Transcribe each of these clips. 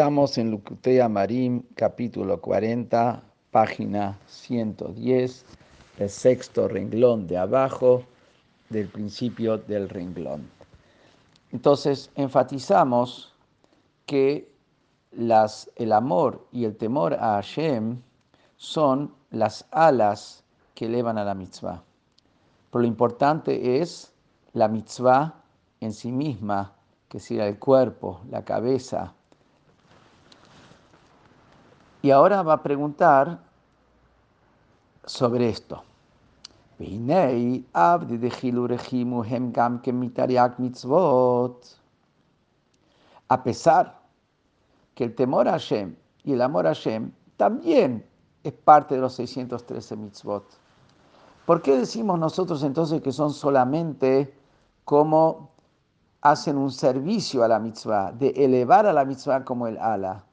Estamos en Lucutea Marim, capítulo 40, página 110, el sexto renglón de abajo del principio del renglón. Entonces, enfatizamos que el amor y el temor a Hashem son las alas que elevan a la mitzvah. Pero lo importante es la mitzvah en sí misma, que sea el cuerpo, la cabeza, y ahora va a preguntar sobre esto. A pesar que el temor a Hashem y el amor a Hashem también es parte de los 613 mitzvot. ¿Por qué decimos nosotros entonces que son solamente como hacen un servicio a la mitzvah, de elevar a la mitzvah como el ala?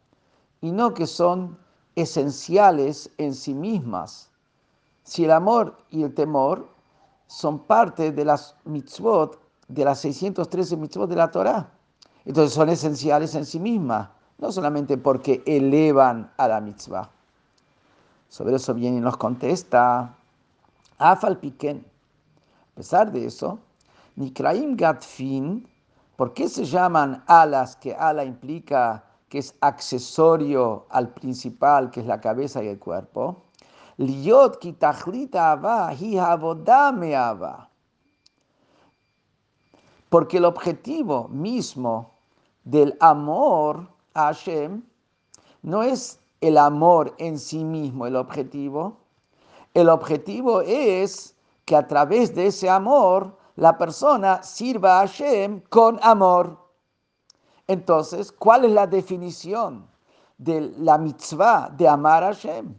Y no que son esenciales en sí mismas. Si el amor y el temor son parte de las mitzvot, de las 613 mitzvot de la Torah, entonces son esenciales en sí mismas, no solamente porque elevan a la mitzvah. Sobre eso viene y nos contesta, Afal Piken. A pesar de eso, Nikraim Gatfin, ¿por qué se llaman alas que ala implica que es accesorio al principal, que es la cabeza y el cuerpo. Liot Porque el objetivo mismo del amor a Hashem no es el amor en sí mismo el objetivo. El objetivo es que a través de ese amor la persona sirva a Hashem con amor. Entonces, ¿cuál es la definición de la mitzvah de amar a Hashem?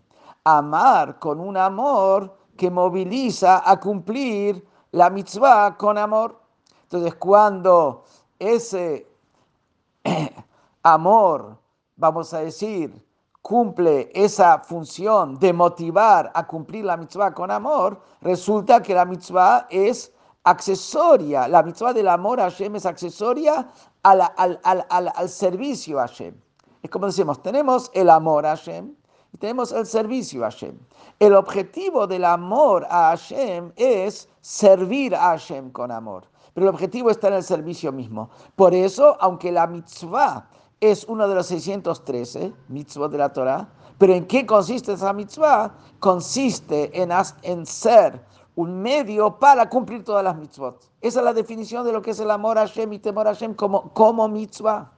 Amar con un amor que moviliza a cumplir la mitzvah con amor. Entonces, cuando ese amor, vamos a decir, cumple esa función de motivar a cumplir la mitzvah con amor, resulta que la mitzvah es accesoria. La mitzvah del amor a Hashem es accesoria al, servicio a Hashem. Es como decimos, tenemos el amor a Hashem y tenemos el servicio a Hashem. El objetivo del amor a Hashem es servir a Hashem con amor. Pero el objetivo está en el servicio mismo. Por eso, aunque la mitzvah es uno de los 613 mitzvot de la Torah, pero ¿en qué consiste esa mitzvah? Consiste en, en ser un medio para cumplir todas las mitzvot. Esa es la definición de lo que es el amor a Hashem y temor a Hashem como, como mitzvah.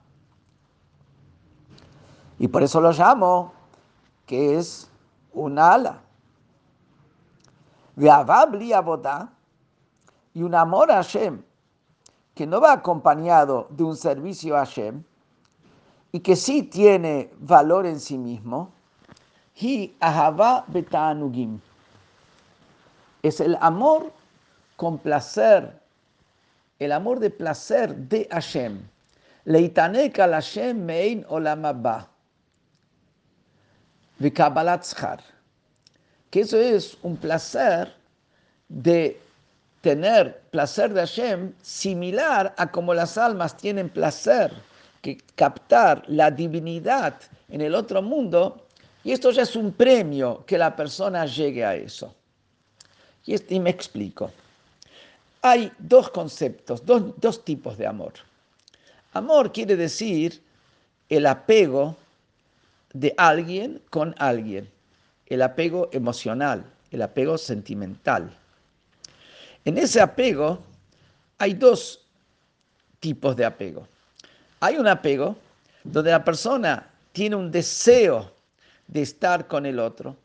Y por eso lo llamo que es un ala. y un amor a Hashem que no va acompañado de un servicio a Hashem y que sí tiene valor en sí mismo, hi ahava betanugim es el amor con placer, el amor de placer de Hashem. Leitanek al Hashem mein olam haba. Que eso es un placer de tener placer de Hashem similar a como las almas tienen placer, que captar la divinidad en el otro mundo, y esto ya es un premio que la persona llegue a eso. Y, me explico. Hay dos conceptos, dos, dos tipos de amor. Amor quiere decir el apego de alguien con alguien, el apego emocional, el apego sentimental. En ese apego hay dos tipos de apego. Hay un apego donde la persona tiene un deseo de estar con el otro,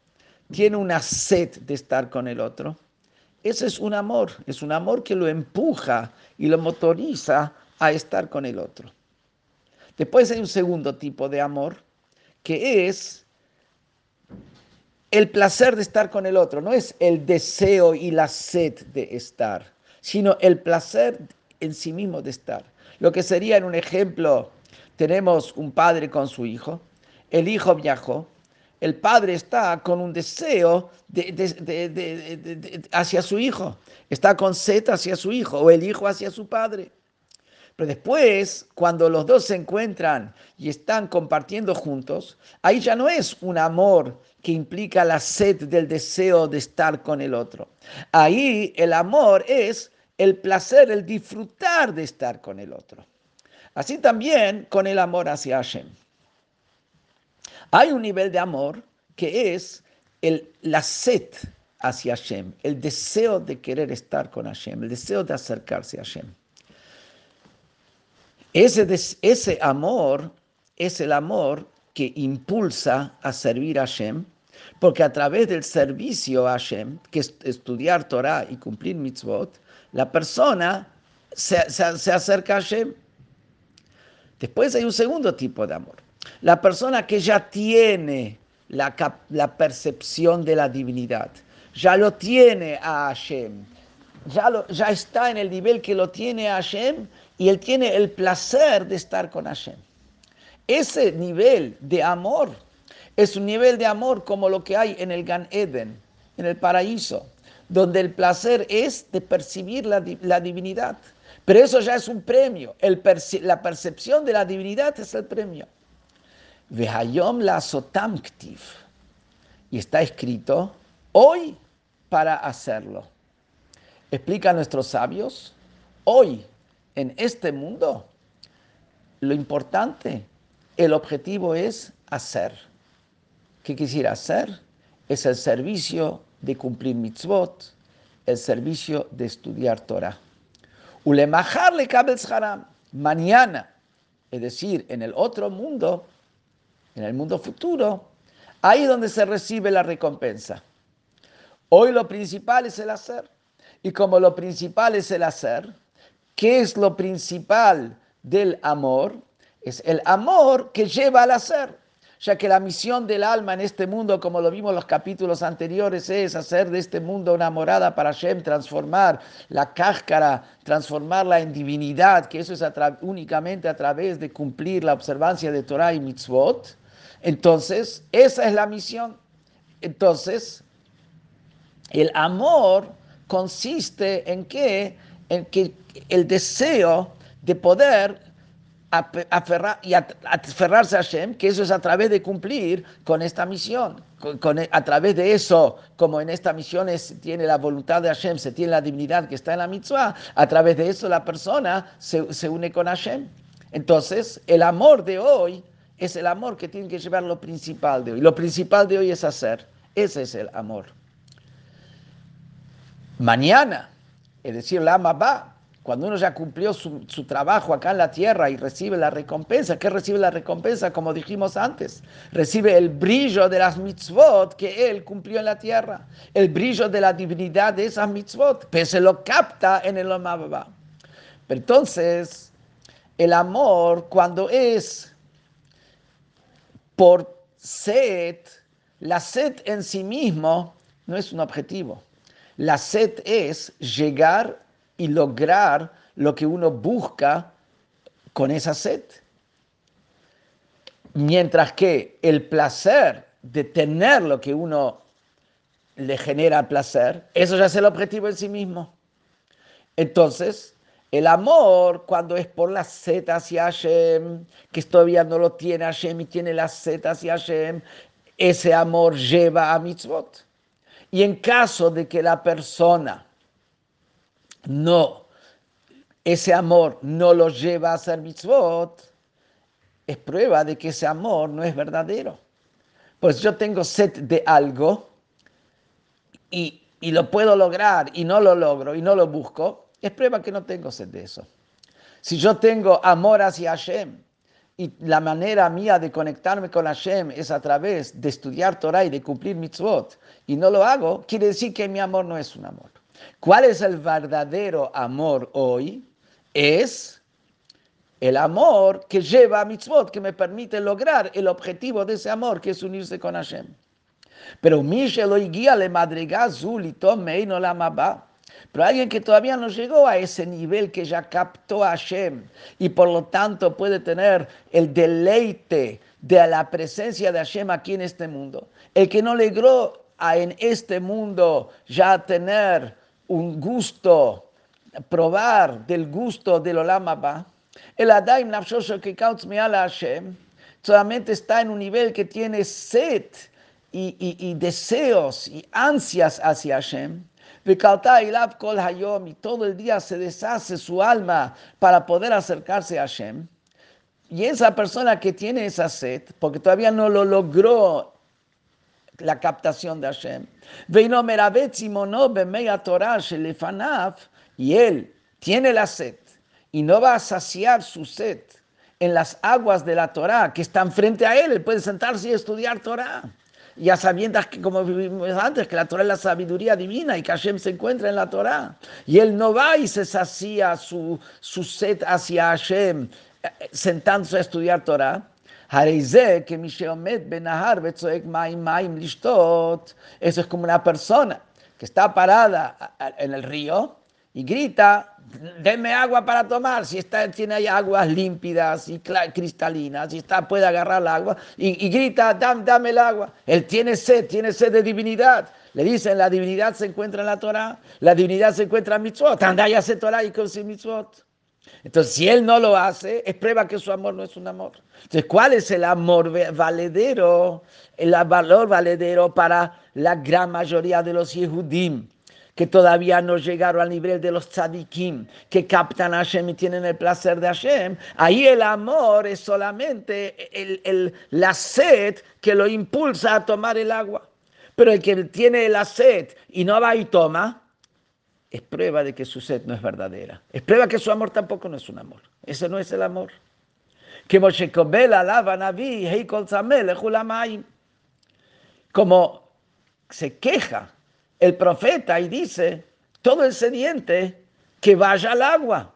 tiene una sed de estar con el otro, ese es un amor, es un amor que lo empuja y lo motoriza a estar con el otro. Después hay un segundo tipo de amor, que es el placer de estar con el otro, no es el deseo y la sed de estar, sino el placer en sí mismo de estar. Lo que sería en un ejemplo, tenemos un padre con su hijo, el hijo viajó, el padre está con un deseo hacia su hijo, está con sed hacia su hijo o el hijo hacia su padre. Pero después, cuando los dos se encuentran y están compartiendo juntos, ahí ya no es un amor que implica la sed del deseo de estar con el otro. Ahí el amor es el placer, el disfrutar de estar con el otro. Así también con el amor hacia Hashem. Hay un nivel de amor que es el, la sed hacia Hashem, el deseo de querer estar con Hashem, el deseo de acercarse a Hashem. Ese, ese amor es el amor que impulsa a servir a Hashem, porque a través del servicio a Hashem, que es estudiar Torah y cumplir mitzvot, la persona se, se acerca a Hashem. Después hay un segundo tipo de amor. La persona que ya tiene la, la percepción de la divinidad, ya lo tiene a Hashem, ya, lo, ya está en el nivel que lo tiene a Hashem y él tiene el placer de estar con Hashem. Ese nivel de amor es un nivel de amor como lo que hay en el Gan Eden, en el paraíso, donde el placer es de percibir la, la divinidad. Pero eso ya es un premio. El la percepción de la divinidad es el premio. Vehayom la sotamktiv. Y está escrito hoy para hacerlo. Explica a nuestros sabios, hoy en este mundo, lo importante, el objetivo es hacer. ¿Qué quisiera hacer? Es el servicio de cumplir mitzvot, el servicio de estudiar Torah. Ulemajarle haram. Mañana, es decir, en el otro mundo, en el mundo futuro, ahí donde se recibe la recompensa. Hoy lo principal es el hacer. Y como lo principal es el hacer, ¿Qué es lo principal del amor? Es el amor que lleva al hacer, ya que la misión del alma en este mundo, como lo vimos en los capítulos anteriores, es hacer de este mundo una morada para Shem, transformar la cáscara, transformarla en divinidad, que eso es únicamente a través de cumplir la observancia de Torah y mitzvot. Entonces, esa es la misión. Entonces, el amor consiste en que en que el deseo de poder aferrar y aferrarse a Hashem, que eso es a través de cumplir con esta misión. A través de eso, como en esta misión tiene la voluntad de Hashem, se tiene la divinidad que está en la mitzvah, a través de eso la persona se, se une con Hashem. Entonces, el amor de hoy es el amor que tiene que llevar lo principal de hoy. Lo principal de hoy es hacer. Ese es el amor. Mañana es decir, la ama va. Cuando uno ya cumplió su, trabajo acá en la tierra y recibe la recompensa, ¿qué recibe la recompensa? Como dijimos antes, recibe el brillo de las mitzvot que él cumplió en la tierra, el brillo de la divinidad de esas mitzvot, pero se lo capta en el Pero Entonces, el amor, cuando es por sed, la sed en sí mismo no es un objetivo. La sed es llegar y lograr lo que uno busca con esa sed. Mientras que el placer de tener lo que uno le genera placer, eso ya es el objetivo en sí mismo. Entonces, el amor, cuando es por la sed hacia Hashem, que todavía no lo tiene Hashem y tiene la sed hacia Hashem, ese amor lleva a mitzvot. Y en caso de que la persona no, ese amor no lo lleva a hacer mitzvot, es prueba de que ese amor no es verdadero. Pues yo tengo sed de algo y, y lo puedo lograr y no lo logro y no lo busco, es prueba que no tengo sed de eso. Si yo tengo amor hacia Hashem y la manera mía de conectarme con Hashem es a través de estudiar Torah y de cumplir mitzvot, y no lo hago, quiere decir que mi amor no es un amor. ¿Cuál es el verdadero amor hoy? Es el amor que lleva a mitzvot, que me permite lograr el objetivo de ese amor, que es unirse con Hashem. Pero lo guía le no la pero alguien que todavía no llegó a ese nivel que ya captó a Hashem y por lo tanto puede tener el deleite de la presencia de Hashem aquí en este mundo. El que no logró en este mundo ya tener un gusto, probar del gusto del Olam El Adaim Nafshosho que Hashem solamente está en un nivel que tiene sed y, y deseos y ansias hacia Hashem. Y todo el día se deshace su alma para poder acercarse a Hashem. Y esa persona que tiene esa sed, porque todavía no lo logró la captación de Hashem, y él tiene la sed y no va a saciar su sed en las aguas de la Torah que están frente a él, él puede sentarse y estudiar Torah. Ya sabiendo que, como vivimos antes, que la Torah es la sabiduría divina y que Hashem se encuentra en la Torah. Y él no va y se sacía su, su sed hacia Hashem eh, sentándose a estudiar Torah. Eso es como una persona que está parada en el río y grita, denme agua para tomar, si está, tiene ahí aguas límpidas y cristalinas, si está, puede agarrar el agua, y, grita, dame, el agua. Él tiene sed, tiene sed de divinidad. Le dicen, la divinidad se encuentra en la Torah, la divinidad se encuentra en mitzvot, anda y hace Torah y con mitzvot. Entonces, si él no lo hace, es prueba que su amor no es un amor. Entonces, ¿cuál es el amor valedero? El valor valedero para la gran mayoría de los Yehudim que todavía no llegaron al nivel de los tzadikim, que captan a Hashem y tienen el placer de Hashem, ahí el amor es solamente el, la sed que lo impulsa a tomar el agua. Pero el que tiene la sed y no va y toma, es prueba de que su sed no es verdadera. Es prueba que su amor tampoco no es un amor. Ese no es el amor. Como se queja el profeta y dice, todo el sediente que vaya al agua.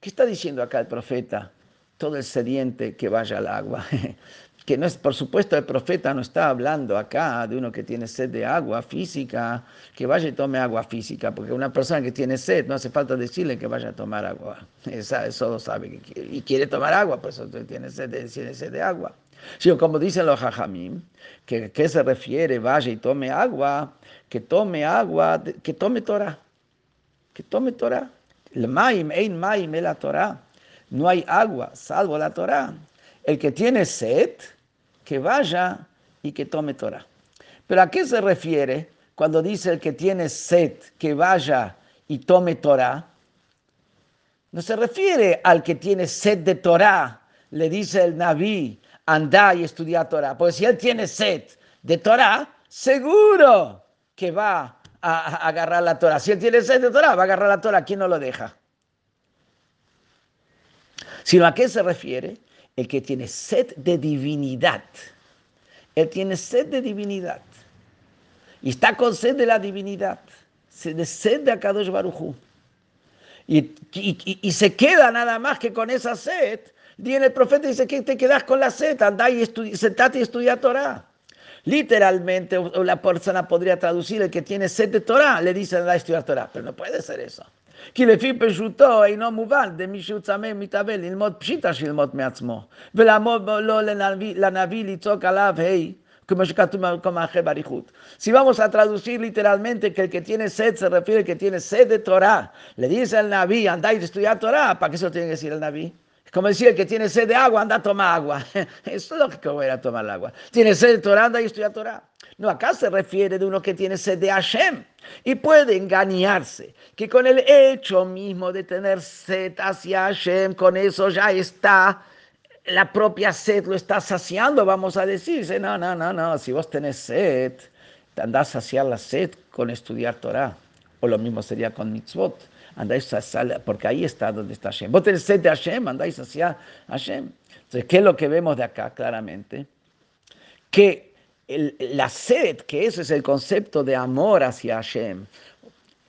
¿Qué está diciendo acá el profeta? Todo el sediente que vaya al agua. que no es, por supuesto, el profeta no está hablando acá de uno que tiene sed de agua física, que vaya y tome agua física, porque una persona que tiene sed no hace falta decirle que vaya a tomar agua. Eso lo sabe y quiere tomar agua, pues tiene sed tiene sed de agua. Sino como dicen los jajamim, que qué se refiere, vaya y tome agua, que tome agua, que tome Torah, que tome Torah. El maim, ein maim, la Torah. No hay agua salvo la Torah. El que tiene sed, que vaya y que tome Torah. Pero ¿a qué se refiere cuando dice el que tiene sed, que vaya y tome Torah? No se refiere al que tiene sed de Torah, le dice el Naví, anda y estudia Torah. Pues si él tiene sed de Torah, seguro que va a, agarrar la Torah. Si él tiene sed de Torah, va a agarrar la Torah. ¿Quién no lo deja? Sino a qué se refiere el que tiene sed de divinidad. Él tiene sed de divinidad. Y está con sed de la divinidad. De sed de Akadosh Baruchu. Y, y, se queda nada más que con esa sed. Viene el profeta y dice que te quedas con la sed. Anda y sentate y estudia Torah. Literalmente, la persona podría traducir el que tiene sed de Torah, le dice anda a estudiar Torah, pero no puede ser eso. כי לפי פשוטו אינו מובן דמי שהוא צמא מתאבל ללמוד פשיטה שילמוד מעצמו ולעמוד לו לנביא לצעוק עליו היי como Si vamos a traducir literalmente que el que tiene sed se refiere al que tiene sed de Torah, le dice al Naví, anda y estudia Torah, ¿para qué se lo tiene que decir el Naví? Como decía, el que tiene sed de agua, anda a tomar agua. Eso es lo que voy a tomar el agua. Tiene sed de Torah, anda y estudia Torah. No, acá se refiere de uno que tiene sed de Hashem. Y puede engañarse que con el hecho mismo de tener sed hacia Hashem, con eso ya está, la propia sed lo está saciando, vamos a decirse. No, no, no, no. Si vos tenés sed, andás a saciar la sed con estudiar Torah. O lo mismo sería con mitzvot andáis hacia, porque ahí está donde está Hashem. Vos tenés sed de Hashem, andáis hacia Hashem. Entonces, ¿qué es lo que vemos de acá claramente? Que la sed, que ese es el concepto de amor hacia Hashem,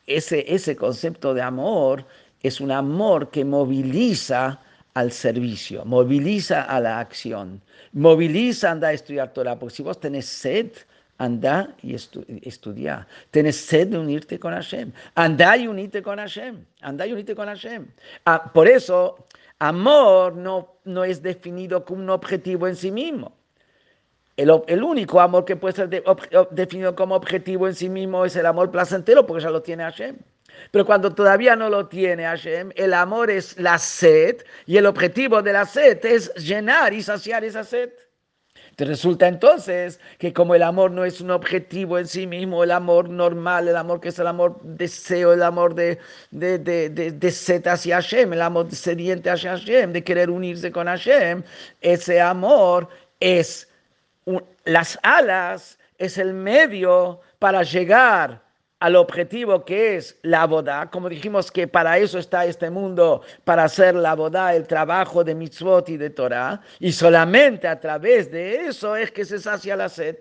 ese, ese concepto de amor es un amor que moviliza al servicio, moviliza a la acción, moviliza a andar a estudiar Torah, porque si vos tenés sed, Anda y estudia. Tienes sed de unirte con Hashem. Anda y unite con Hashem. Anda y unite con Hashem. Ah, por eso, amor no, no es definido como un objetivo en sí mismo. El, el único amor que puede ser definido como objetivo en sí mismo es el amor placentero, porque ya lo tiene Hashem. Pero cuando todavía no lo tiene Hashem, el amor es la sed y el objetivo de la sed es llenar y saciar esa sed. Resulta entonces que como el amor no es un objetivo en sí mismo, el amor normal, el amor que es el amor deseo, el amor de, de, de, de, sed hacia Hashem, el amor sediente hacia Hashem, de querer unirse con Hashem, ese amor es las alas, es el medio para llegar al objetivo que es la boda, como dijimos que para eso está este mundo, para hacer la boda, el trabajo de mitzvot y de Torah, y solamente a través de eso es que se sacia la sed.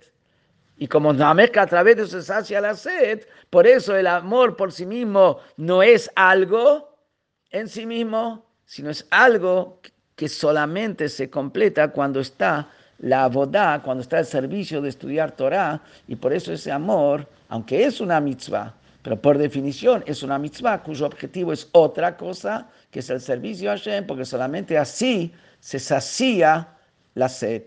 Y como que a través de eso se sacia la sed, por eso el amor por sí mismo no es algo en sí mismo, sino es algo que solamente se completa cuando está la boda, cuando está el servicio de estudiar Torah, y por eso ese amor aunque es una mitzvah, pero por definición es una mitzvah cuyo objetivo es otra cosa, que es el servicio a Hashem, porque solamente así se sacía la sed.